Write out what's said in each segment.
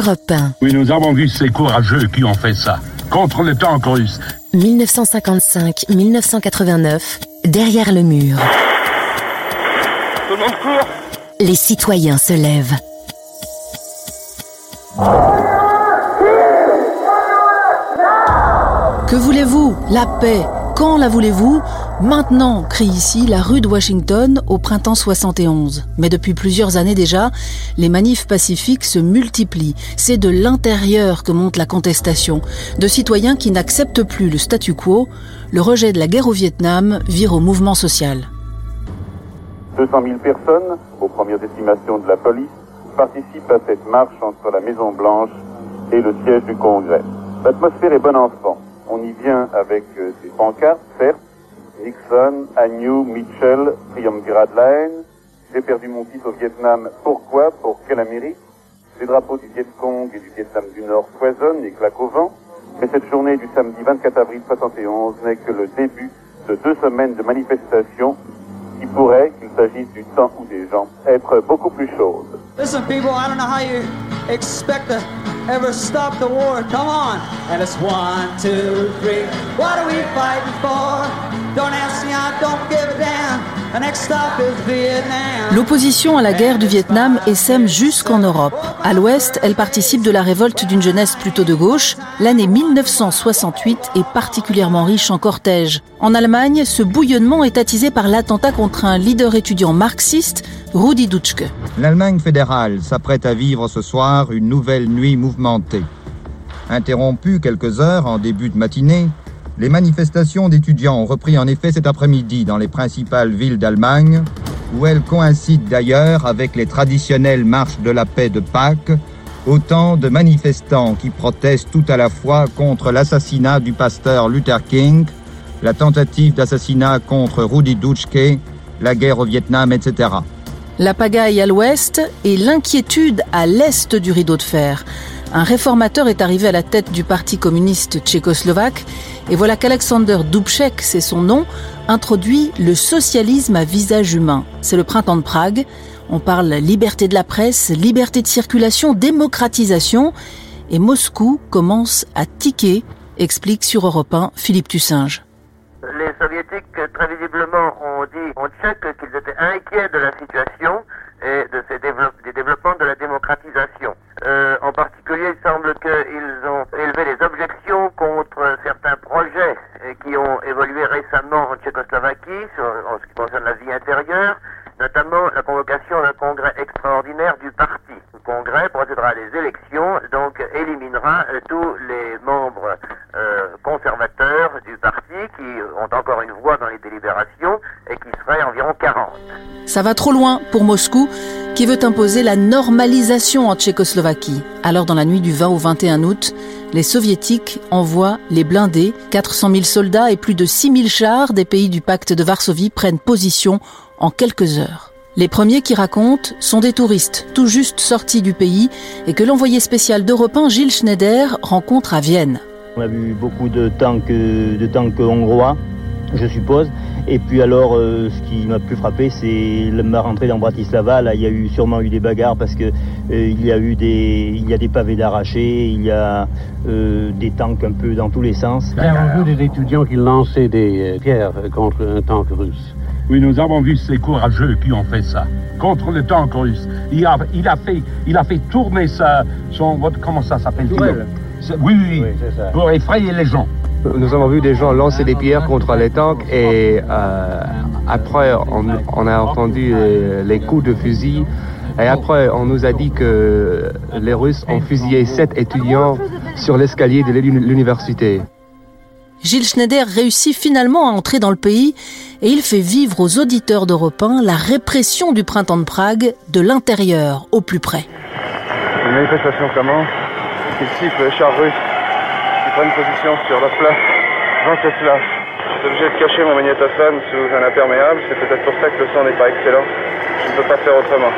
Europe 1. Oui, nous avons vu ces courageux qui ont fait ça. Contre le tank russe. 1955-1989, derrière le mur. Tout le monde court Les citoyens se lèvent. Que voulez-vous? La paix. Quand la voulez-vous? Maintenant, crie ici la rue de Washington au printemps 71. Mais depuis plusieurs années déjà, les manifs pacifiques se multiplient. C'est de l'intérieur que monte la contestation. De citoyens qui n'acceptent plus le statu quo, le rejet de la guerre au Vietnam vire au mouvement social. 200 000 personnes, aux premières estimations de la police, participent à cette marche entre la Maison Blanche et le siège du Congrès. L'atmosphère est bon enfant. On y vient avec euh, des pancartes, certes, Nixon, Agnew, Mitchell, Triumvirat Line. J'ai perdu mon fils au Vietnam. Pourquoi? Pour quelle Amérique? Les drapeaux du Viet Cong et du Vietnam du Nord foisonnent et claquent au vent. Mais cette journée du samedi 24 avril 71 n'est que le début de deux semaines de manifestations qui pourraient, qu'il s'agisse du temps ou des gens, être beaucoup plus chaudes. Listen, people, I don't know how you expect to ever stop the war. Come on. And it's one, two, three. What are we fighting for? Don't ask me, I don't give a damn. The next stop is Vietnam. L'opposition à la guerre du Vietnam essaime jusqu'en Europe. À l'ouest, elle participe de la révolte d'une jeunesse plutôt de gauche. L'année 1968 est particulièrement riche en cortèges. En Allemagne, ce bouillonnement est attisé par l'attentat contre un leader étudiant marxiste, Rudi Dutschke. L'Allemagne fédérale s'apprête à vivre ce soir une nouvelle nuit mouvementée. Interrompue quelques heures en début de matinée, les manifestations d'étudiants ont repris en effet cet après-midi dans les principales villes d'Allemagne, où elles coïncident d'ailleurs avec les traditionnelles marches de la paix de Pâques, autant de manifestants qui protestent tout à la fois contre l'assassinat du pasteur Luther King, la tentative d'assassinat contre Rudi Dutschke, la guerre au Vietnam, etc. La pagaille à l'ouest et l'inquiétude à l'est du rideau de fer. Un réformateur est arrivé à la tête du Parti communiste tchécoslovaque et voilà qu'Alexander Dubček, c'est son nom, introduit le socialisme à visage humain. C'est le printemps de Prague. On parle liberté de la presse, liberté de circulation, démocratisation. Et Moscou commence à tiquer, explique sur Europe 1 Philippe Tussinge. Les soviétiques, très visiblement, ont dit en tchèque qu'ils étaient inquiets de la situation et de ces des développements de la démocratisation. Euh, en particulier, il semble qu'ils ont élevé des objections contre certains projets euh, qui ont évolué récemment en Tchécoslovaquie en ce qui concerne la vie intérieure, notamment la convocation d'un congrès extraordinaire du parti. Le congrès procédera à des élections, donc éliminera euh, tous les membres euh, conservateurs du parti qui ont encore une voix dans les délibérations et qui seraient environ 40. Ça va trop loin pour Moscou, qui veut imposer la normalisation en Tchécoslovaquie. Alors, dans la nuit du 20 au 21 août, les soviétiques envoient les blindés. 400 000 soldats et plus de 6 000 chars des pays du pacte de Varsovie prennent position en quelques heures. Les premiers qui racontent sont des touristes, tout juste sortis du pays, et que l'envoyé spécial d'Europe 1, Gilles Schneider, rencontre à Vienne. On a vu beaucoup de tanks, de tanks hongrois, je suppose. Et puis alors, euh, ce qui m'a plus frappé, c'est ma rentrée dans Bratislava. Là, il y a eu sûrement eu des bagarres parce que euh, il y a eu des, il y a des pavés d'arrachés, il y a euh, des tanks un peu dans tous les sens. Nous avons vu des étudiants qui lançaient des euh, pierres contre un tank russe. Oui, nous avons vu ces courageux qui ont fait ça. Contre le tank russe. Il a, il a, fait, il a fait tourner sa, son... Comment ça s'appelle Oui, oui, oui. c'est ça. Pour effrayer les gens. Nous avons vu des gens lancer des pierres contre les tanks et euh, après on, on a entendu les, les coups de fusil et après on nous a dit que les Russes ont fusillé sept étudiants sur l'escalier de l'uni- l'université. Gilles Schneider réussit finalement à entrer dans le pays et il fait vivre aux auditeurs d'Europe 1 la répression du printemps de Prague de l'intérieur au plus près. Une manifestation commence. Ici, les chars russes prennent position sur la place Jean-Tesla. Je suis obligé de cacher mon magnétophone sous un imperméable. C'est peut-être pour ça que le son n'est pas excellent. Je ne peux pas faire autrement.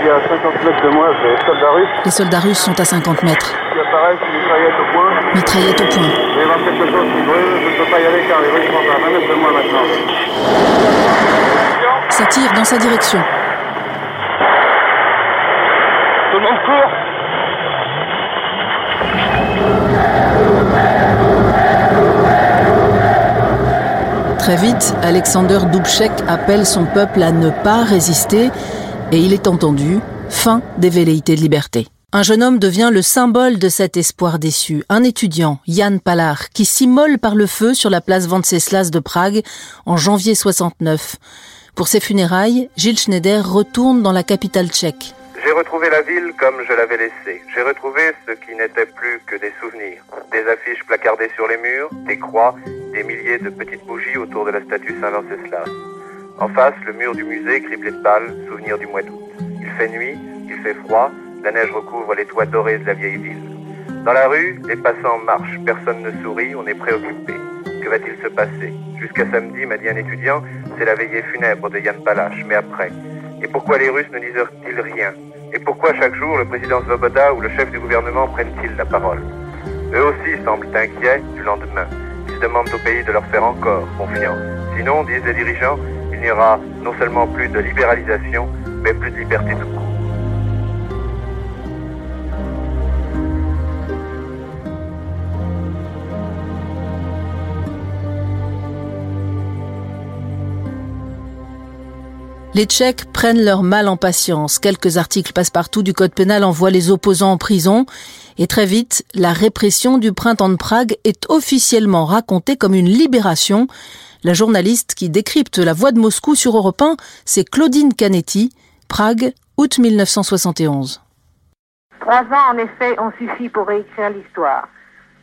Il y a 50 mètres de moi, des soldats russes Les soldats russes sont à 50 mètres, qui apparaissent, une mitraillette au point. mitraillette au point. Il va y avoir quelque chose qui brûle. Je ne peux pas y aller car les Russes sont à 20 mètres de moi maintenant. Ça tire dans sa direction. Tout le monde court Très vite, Alexander Dubček appelle son peuple à ne pas résister et il est entendu. Fin des velléités de liberté. Un jeune homme devient le symbole de cet espoir déçu. Un étudiant, Jan Palar, qui s'immole par le feu sur la place Venceslas de Prague en janvier 69. Pour ses funérailles, Gilles Schneider retourne dans la capitale tchèque. J'ai retrouvé la ville comme je l'avais laissée. J'ai retrouvé ce qui n'était plus que des souvenirs. Des affiches placardées sur les murs, des croix, des milliers de petites bougies autour de la statue Saint-Venceslas. En face, le mur du musée criblé de pâles, souvenir du mois d'août. Il fait nuit, il fait froid, la neige recouvre les toits dorés de la vieille ville. Dans la rue, les passants marchent, personne ne sourit, on est préoccupé. Que va-t-il se passer? Jusqu'à samedi, m'a dit un étudiant, c'est la veillée funèbre de Yann Palache, mais après Et pourquoi les Russes ne disent-ils rien? Et pourquoi chaque jour le président Svoboda ou le chef du gouvernement prennent-ils la parole Eux aussi semblent inquiets du lendemain. Ils demandent au pays de leur faire encore confiance. Sinon, disent les dirigeants, il n'y aura non seulement plus de libéralisation, mais plus de liberté tout court. Les Tchèques prennent leur mal en patience. Quelques articles passe-partout du Code pénal envoient les opposants en prison. Et très vite, la répression du printemps de Prague est officiellement racontée comme une libération. La journaliste qui décrypte la voix de Moscou sur Europe 1, c'est Claudine Canetti, Prague, août 1971. Trois ans, en effet, ont suffi pour réécrire l'histoire.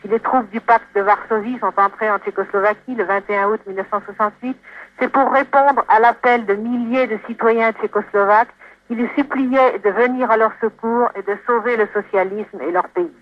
Si les troupes du pacte de Varsovie sont entrées en Tchécoslovaquie le 21 août 1968, c'est pour répondre à l'appel de milliers de citoyens tchécoslovaques qui les suppliaient de venir à leur secours et de sauver le socialisme et leur pays.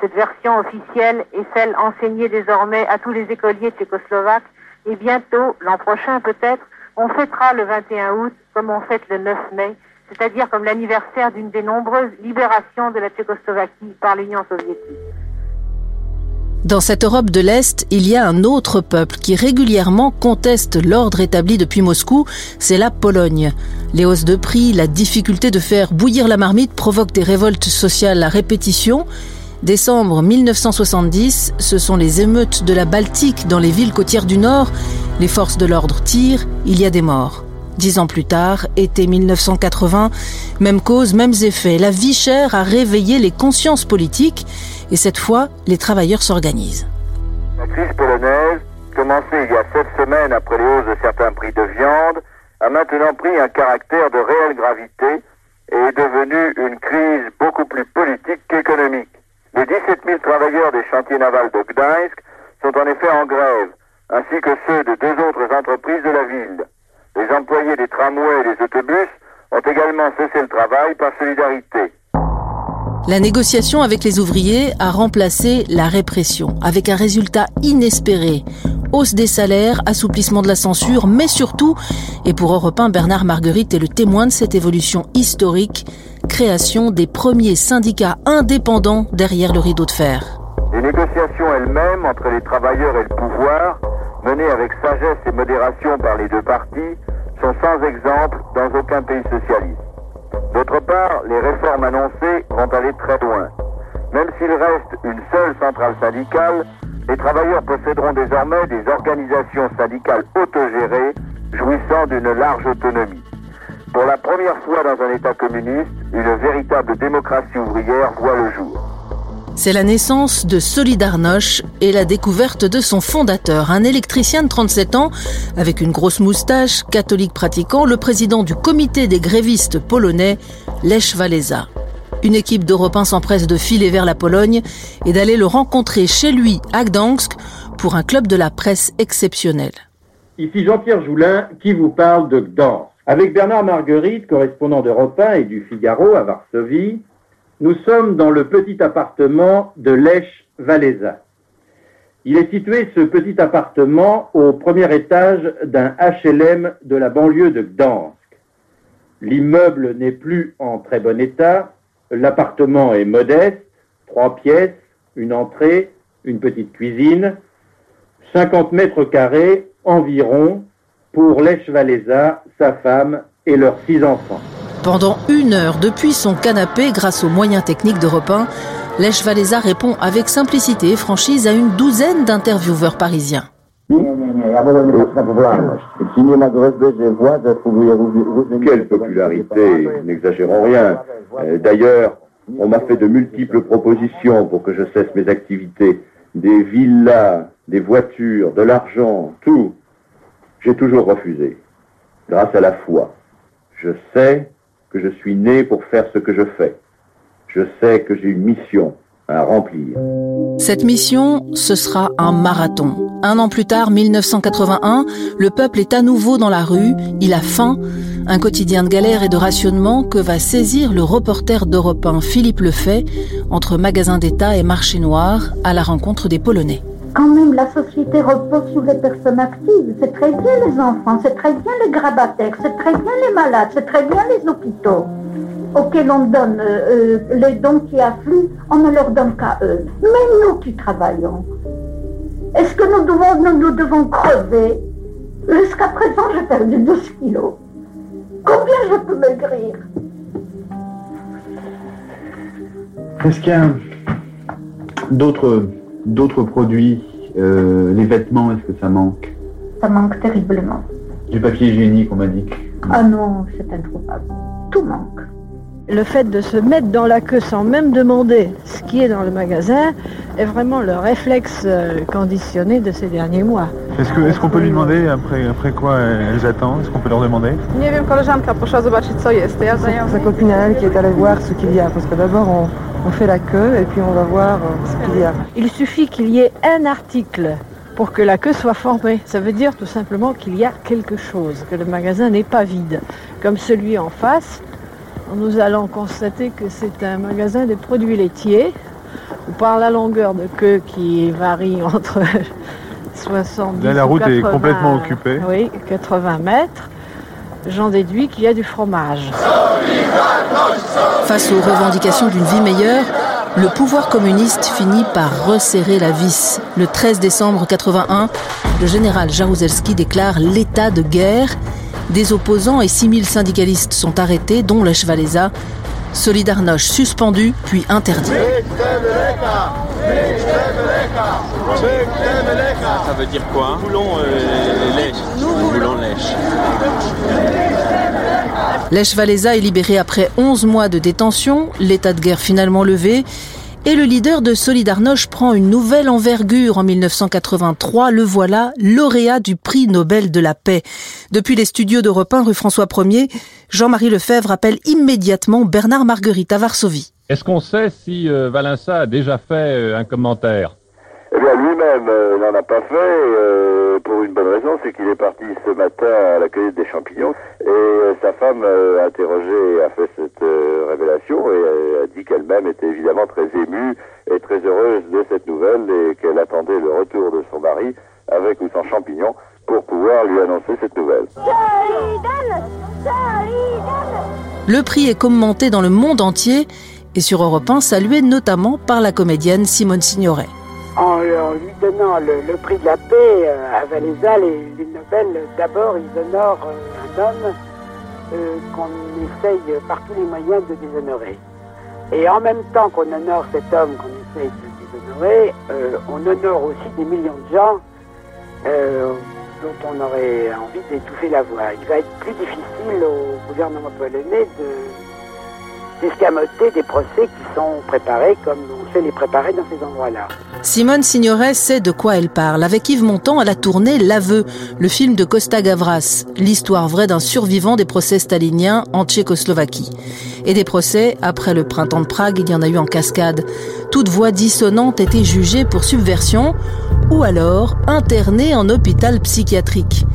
Cette version officielle est celle enseignée désormais à tous les écoliers tchécoslovaques et bientôt, l'an prochain peut-être, on fêtera le 21 août comme on fête le 9 mai, c'est-à-dire comme l'anniversaire d'une des nombreuses libérations de la Tchécoslovaquie par l'Union soviétique. Dans cette Europe de l'Est, il y a un autre peuple qui régulièrement conteste l'ordre établi depuis Moscou, c'est la Pologne. Les hausses de prix, la difficulté de faire bouillir la marmite provoquent des révoltes sociales à répétition. Décembre 1970, ce sont les émeutes de la Baltique dans les villes côtières du Nord. Les forces de l'ordre tirent, il y a des morts. Dix ans plus tard, été 1980, même cause, mêmes effets. La vie chère a réveillé les consciences politiques et cette fois, les travailleurs s'organisent. La crise polonaise, commencée il y a sept semaines après les hausses de certains prix de viande, a maintenant pris un caractère de réelle gravité et est devenue une crise beaucoup plus politique qu'économique. Les 17 000 travailleurs des chantiers navals de Gdańsk sont en effet en grève, ainsi que ceux de deux autres entreprises de la ville. Les employés des tramways et des autobus ont également cessé le travail par solidarité. La négociation avec les ouvriers a remplacé la répression, avec un résultat inespéré. Hausse des salaires, assouplissement de la censure, mais surtout, et pour Europe 1, Bernard Marguerite est le témoin de cette évolution historique, création des premiers syndicats indépendants derrière le rideau de fer. Les négociations elles-mêmes entre les travailleurs et le pouvoir menées avec sagesse et modération par les deux parties, sont sans exemple dans aucun pays socialiste. D'autre part, les réformes annoncées vont aller très loin. Même s'il reste une seule centrale syndicale, les travailleurs posséderont désormais des organisations syndicales autogérées jouissant d'une large autonomie. Pour la première fois dans un État communiste, une véritable démocratie ouvrière voit le jour. C'est la naissance de Solidarność et la découverte de son fondateur, un électricien de 37 ans, avec une grosse moustache, catholique pratiquant, le président du comité des grévistes polonais, Lech Walesa. Une équipe d'Européens s'empresse de filer vers la Pologne et d'aller le rencontrer chez lui à Gdansk pour un club de la presse exceptionnel. Ici Jean-Pierre Joulin qui vous parle de Gdansk. Avec Bernard Marguerite, correspondant d'Europe 1 et du Figaro à Varsovie, nous sommes dans le petit appartement de Lech Walesa. Il est situé, ce petit appartement, au premier étage d'un HLM de la banlieue de Gdansk. L'immeuble n'est plus en très bon état. L'appartement est modeste, trois pièces, une entrée, une petite cuisine, 50 mètres carrés environ pour Lech Walesa, sa femme et leurs six enfants. Pendant une heure depuis son canapé, grâce aux moyens techniques d'Europe 1, Lech Walesa répond avec simplicité et franchise à une douzaine d'intervieweurs parisiens. Quelle popularité, n'exagérons rien. Euh, D'ailleurs, on m'a fait de multiples propositions pour que je cesse mes activités. Des villas, des voitures, de l'argent, tout. J'ai toujours refusé. Grâce à la foi. Je sais je suis né pour faire ce que je fais. Je sais que j'ai une mission à remplir. Cette mission, ce sera un marathon. Un an plus tard, 1981, le peuple est à nouveau dans la rue, il a faim, un quotidien de galère et de rationnement que va saisir le reporter d'Europe 1 Philippe Lefay entre magasin d'État et marché noir à la rencontre des Polonais. Quand même, la société repose sur les personnes actives. C'est très bien les enfants, c'est très bien les grabataires, c'est très bien les malades, c'est très bien les hôpitaux auxquels on donne euh, euh, les dons qui affluent, on ne leur donne qu'à eux. Mais nous qui travaillons, est-ce que nous devons, nous, nous devons crever Jusqu'à présent, j'ai perdu 12 kilos. Combien je peux maigrir Est-ce qu'il y a d'autres, d'autres produits euh, Les vêtements, est-ce que ça manque Ça manque terriblement. Du papier hygiénique, on m'a dit. Ah non, c'est introuvable. Tout manque. Le fait de se mettre dans la queue sans même demander ce qui est dans le magasin est vraiment le réflexe euh, conditionné de ces derniers mois. Est-ce que- est-ce qu'on peut lui demander après, après quoi elles attendent? Est-ce qu'on peut leur demander? Nie wiem, koleżanka poszła zobaczyć co jest. Ja Sa copine à elle qui est allée voir ce qu'il y a, parce que d'abord on, on fait la queue et puis on va voir euh, ce qu'il y a. Il suffit qu'il y ait un article pour que la queue soit formée. Ça veut dire tout simplement qu'il y a quelque chose, que le magasin n'est pas vide. Comme celui en face, nous allons constater que c'est un magasin de produits laitiers, où par la longueur de queue qui varie entre 70 Là, la ou route est 80, complètement occupée. Oui, 80 mètres. J'en déduis qu'il y a du fromage. Face aux revendications d'une vie meilleure, le pouvoir communiste finit par resserrer la vis. Le 13 décembre 81, le général Jaruzelski déclare l'état de guerre. Des opposants et 6000 syndicalistes sont arrêtés, dont Lech Walesa. Solidarność suspendu, puis interdit. Ça veut dire quoi Nous voulons euh. Nous voulons lèche. Lech Walesa est libéré après 11 mois de détention, l'état de guerre finalement levé, et le leader de Solidarność prend une nouvelle envergure en 1983. Le voilà, lauréat du prix Nobel de la paix. Depuis les studios d'Europe 1 rue François 1er, Jean-Marie Lefebvre appelle immédiatement Bernard Marguerite à Varsovie. Est-ce qu'on sait si euh, Valença a déjà fait euh, un commentaire? Eh bien, lui-même euh, n'en a pas fait, euh, pour une bonne raison, c'est qu'il est parti ce matin à la cueillette des champignons, et euh, sa femme euh, a fait cette euh, révélation, et euh, a dit qu'elle-même était évidemment très émue et très heureuse de cette nouvelle, et qu'elle attendait le retour de son mari, avec ou sans champignons, pour pouvoir lui annoncer cette nouvelle. Le prix est commenté dans le monde entier et sur Europe 1 salué notamment par la comédienne Simone Signoret. En, en lui donnant le, prix de la paix euh, à Valéza, les, les Nobel, euh, d'abord, ils honorent euh, un homme euh, qu'on essaye par tous les moyens de déshonorer. Et en même temps qu'on honore cet homme qu'on essaye de déshonorer, euh, on honore aussi des millions de gens euh, dont on aurait envie d'étouffer la voix. Il va être plus difficile au gouvernement polonais de d'escamoter des procès qui sont préparés comme Simone Signoret sait de quoi elle parle. Avec Yves Montand, elle a tourné L'aveu, le film de Costa Gavras, l'histoire vraie d'un survivant des procès staliniens en Tchécoslovaquie. Et des procès, après le printemps de Prague, il y en a eu en cascade. Toute voix dissonante était jugée pour subversion ou alors internée en hôpital psychiatrique.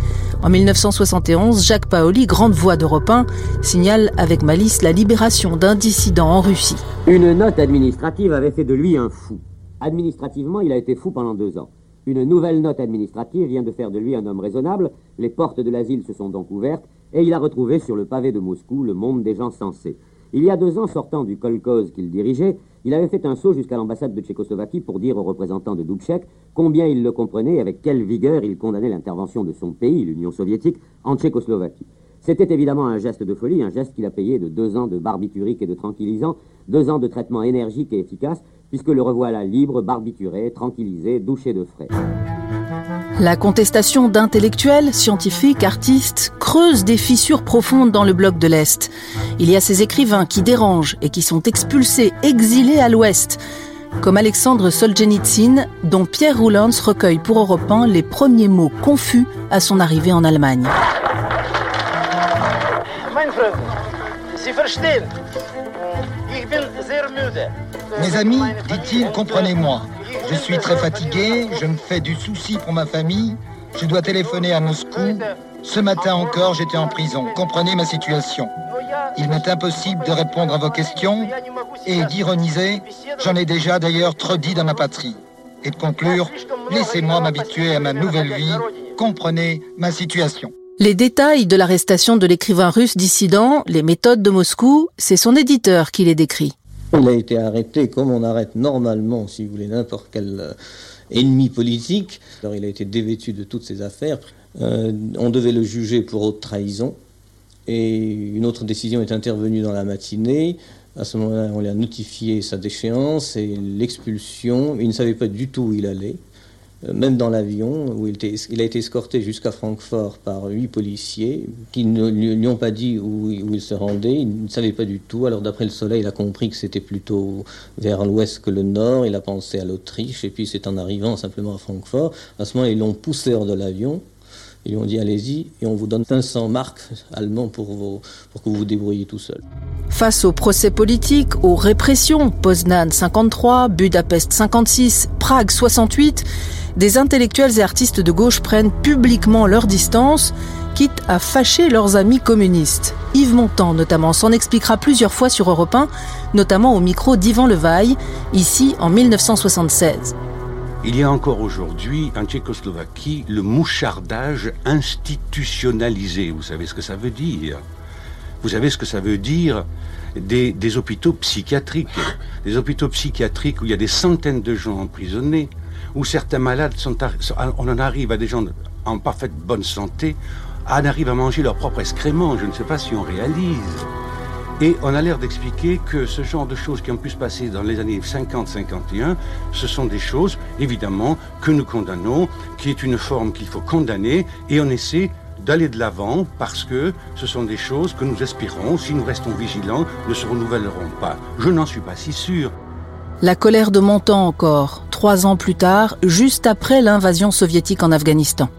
En 1971, Jacques Paoli, grande voix d'Europe 1, signale avec malice la libération d'un dissident en Russie. Une note administrative avait fait de lui un fou. Administrativement, il a été fou pendant deux ans. Une nouvelle note administrative vient de faire de lui un homme raisonnable, les portes de l'asile se sont donc ouvertes, et il a retrouvé sur le pavé de Moscou le monde des gens sensés. Il y a deux ans, sortant du kolkhoz qu'il dirigeait, il avait fait un saut jusqu'à l'ambassade de Tchécoslovaquie pour dire aux représentants de Dubček combien il le comprenait et avec quelle vigueur il condamnait l'intervention de son pays, l'Union soviétique, en Tchécoslovaquie. C'était évidemment un geste de folie, un geste qu'il a payé de deux ans de barbiturique et de tranquillisant, deux ans de traitement énergique et efficace, puisque le revoilà libre, barbituré, tranquillisé, douché de frais. La contestation d'intellectuels, scientifiques, artistes creuse des fissures profondes dans le bloc de l'Est. Il y a ces écrivains qui dérangent et qui sont expulsés, exilés à l'Ouest, comme Alexandre Solzhenitsyn, dont Pierre Roulans recueille pour Europe 1 les premiers mots confus à son arrivée en Allemagne. Mes amis, dit-il, comprenez-moi. Je suis très fatigué, je me fais du souci pour ma famille, je dois téléphoner à Moscou. Ce matin encore, j'étais en prison. Comprenez ma situation. Il m'est impossible de répondre à vos questions et d'ironiser. J'en ai déjà d'ailleurs trop dit dans ma patrie. Et de conclure, laissez-moi m'habituer à ma nouvelle vie. Comprenez ma situation. Les détails de l'arrestation de l'écrivain russe dissident, les méthodes de Moscou, c'est son éditeur qui les décrit. Il a été arrêté comme on arrête normalement, si vous voulez, n'importe quel euh, ennemi politique. Alors il a été dévêtu de toutes ses affaires. Euh, on devait le juger pour haute trahison. Et une autre décision est intervenue dans la matinée. À ce moment-là, on lui a notifié sa déchéance et l'expulsion. Il ne savait pas du tout où il allait. Même dans l'avion, où il, a été escorté jusqu'à Francfort par huit policiers qui ne lui, ont pas dit où, il se rendait. Il ne savait pas du tout. Alors d'après le soleil, il a compris que c'était plutôt vers l'ouest que le nord. Il a pensé à l'Autriche. Et puis c'est en arrivant simplement à Francfort. À ce moment, ils l'ont poussé hors de l'avion. Ils lui ont dit allez-y et on vous donne 500 marques allemands pour, pour que vous vous débrouillez tout seul. Face aux procès politiques, aux répressions, Poznan 53, Budapest 56, Prague 68, des intellectuels et artistes de gauche prennent publiquement leur distance, quitte à fâcher leurs amis communistes. Yves Montand notamment s'en expliquera plusieurs fois sur Europe 1, notamment au micro d'Ivan Levaille, ici en 1976. Il y a encore aujourd'hui en Tchécoslovaquie le mouchardage institutionnalisé. Vous savez ce que ça veut dire? Vous savez ce que ça veut dire des, hôpitaux psychiatriques? Des hôpitaux psychiatriques où il y a des centaines de gens emprisonnés, où certains malades sont... On en arrive à des gens en parfaite bonne santé, en arrive à manger leur propre excrément. Je ne sais pas si on réalise. Et on a l'air d'expliquer que ce genre de choses qui ont pu se passer dans les années 50-51, ce sont des choses, évidemment, que nous condamnons, qui est une forme qu'il faut condamner, et on essaie d'aller de l'avant parce que ce sont des choses que nous espérons, si nous restons vigilants, ne se renouvelleront pas. Je n'en suis pas si sûr. La colère de Montand encore, trois ans plus tard, juste après l'invasion soviétique en Afghanistan.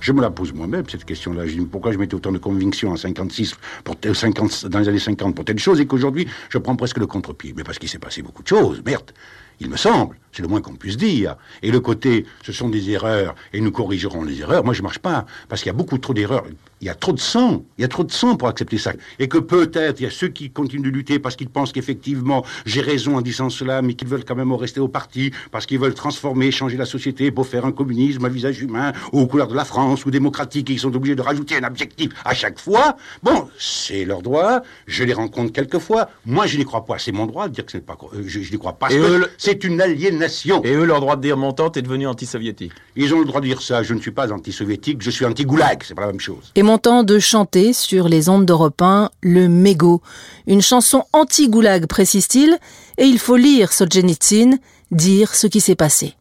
Je me la pose moi-même, cette question-là. Pourquoi je mettais autant de convictions en 56, pour 50, dans les années 50 pour telle chose, et qu'aujourd'hui, je prends presque le contre-pied? Mais parce qu'il s'est passé beaucoup de choses, merde, il me semble. C'est le moins qu'on puisse dire. Et le côté, ce sont des erreurs, et nous corrigerons les erreurs, moi je marche pas. Parce qu'il y a beaucoup trop d'erreurs. Il y a trop de sang. Il y a trop de sang pour accepter ça. Et que peut-être, il y a ceux qui continuent de lutter parce qu'ils pensent qu'effectivement, j'ai raison en disant cela, mais qu'ils veulent quand même rester au parti, parce qu'ils veulent transformer, changer la société pour faire un communisme à visage humain, ou aux couleurs de la France, ou démocratique, et ils sont obligés de rajouter un objectif à chaque fois. Bon, c'est leur droit. Je les rencontre quelquefois. Moi, je n'y crois pas. C'est mon droit de dire que ce n'est pas. Je, je n'y crois pas. C'est une aliénation. Et eux, leur droit de dire mon tante est devenu anti-soviétique. Ils ont le droit de dire ça. Je ne suis pas anti-soviétique, je suis anti-goulag. C'est pas la même chose. Et mon temps de chanter sur les ondes d'Europe 1 le mégot. Une chanson anti-goulag, précise-t-il, et il faut lire Solzhenitsyn, dire ce qui s'est passé.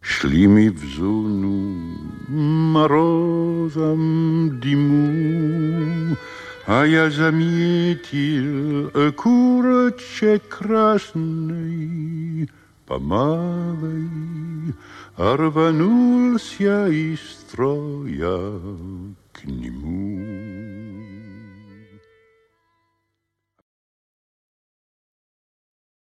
А я заметил курочек красный помалой, рванулся из строя к нему.